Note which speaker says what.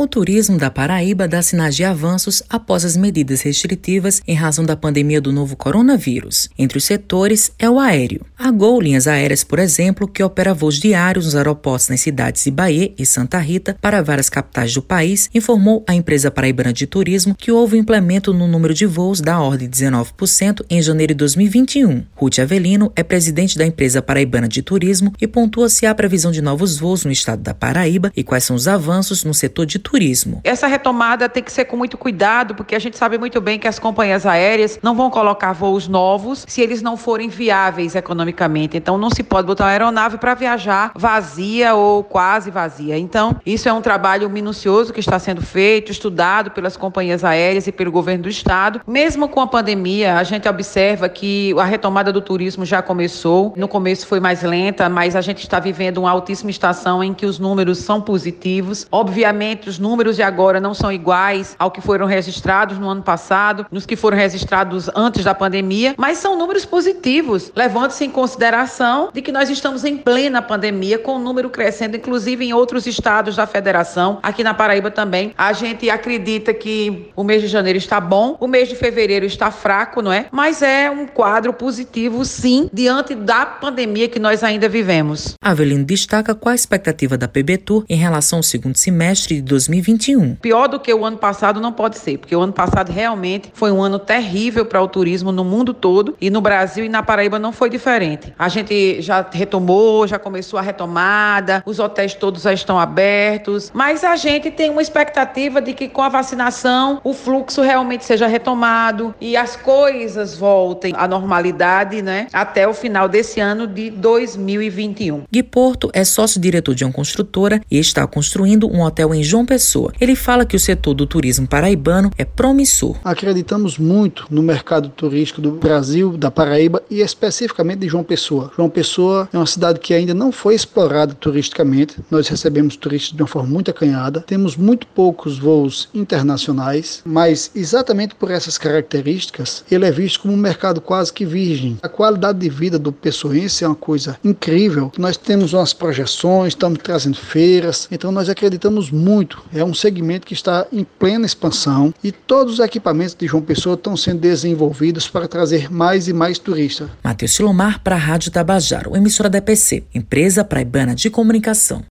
Speaker 1: O turismo da Paraíba dá sinais de avanços após as medidas restritivas em razão da pandemia do novo coronavírus. Entre os setores é o aéreo. A Gol Linhas Aéreas, por exemplo, que opera voos diários nos aeroportos nas cidades de Bahia e Santa Rita para várias capitais do país, informou à empresa paraibana de turismo que houve um implemento no número de voos da ordem de 19% em janeiro de 2021. Ruth Avelino é presidente da empresa paraibana de turismo e pontua se há previsão de novos voos no estado da Paraíba e quais são os avanços no setor de turismo.
Speaker 2: Essa retomada tem que ser com muito cuidado, porque a gente sabe muito bem que as companhias aéreas não vão colocar voos novos se eles não forem viáveis economicamente. Então não se pode botar uma aeronave para viajar vazia ou quase vazia. Então, isso é um trabalho minucioso que está sendo feito, estudado pelas companhias aéreas e pelo governo do estado. Mesmo com a pandemia, a gente observa que a retomada do turismo já começou. No começo foi mais lenta, mas a gente está vivendo uma altíssima estação em que os números são positivos. Obviamente, os números de agora não são iguais ao que foram registrados no ano passado, nos que foram registrados antes da pandemia, mas são números positivos, levando-se em consideração de que nós estamos em plena pandemia, com o número crescendo, inclusive em outros estados da federação, aqui na Paraíba também. A gente acredita que o mês de janeiro está bom, o mês de fevereiro está fraco, não é? Mas é um quadro positivo, sim, diante da pandemia que nós ainda vivemos.
Speaker 1: Avelino destaca qual a expectativa da PB Tour em relação ao segundo semestre de 2020 2021.
Speaker 2: Pior do que o ano passado não pode ser, porque o ano passado realmente foi um ano terrível para o turismo no mundo todo e no Brasil e na Paraíba não foi diferente. A gente já retomou, já começou a retomada, os hotéis todos já estão abertos, mas a gente tem uma expectativa de que com a vacinação o fluxo realmente seja retomado e as coisas voltem à normalidade, né, até o final desse ano de 2021.
Speaker 1: Gui Porto é sócio-diretor de uma construtora e está construindo um hotel em João Pessoa pessoa. Ele fala que o setor do turismo paraibano é promissor.
Speaker 3: Acreditamos muito no mercado turístico do Brasil, da Paraíba e especificamente de João Pessoa. João Pessoa é uma cidade que ainda não foi explorada turisticamente. Nós recebemos turistas de uma forma muito acanhada. Temos muito poucos voos internacionais, mas exatamente por essas características, ele é visto como um mercado quase que virgem. A qualidade de vida do pessoense é uma coisa incrível. Nós temos umas projeções, estamos trazendo feiras, então nós acreditamos muito é um segmento que está em plena expansão e todos os equipamentos de João Pessoa estão sendo desenvolvidos para trazer mais e mais turistas.
Speaker 1: Matheus Silomar para a Rádio Tabajaro, emissora da EPC, empresa praibana de comunicação.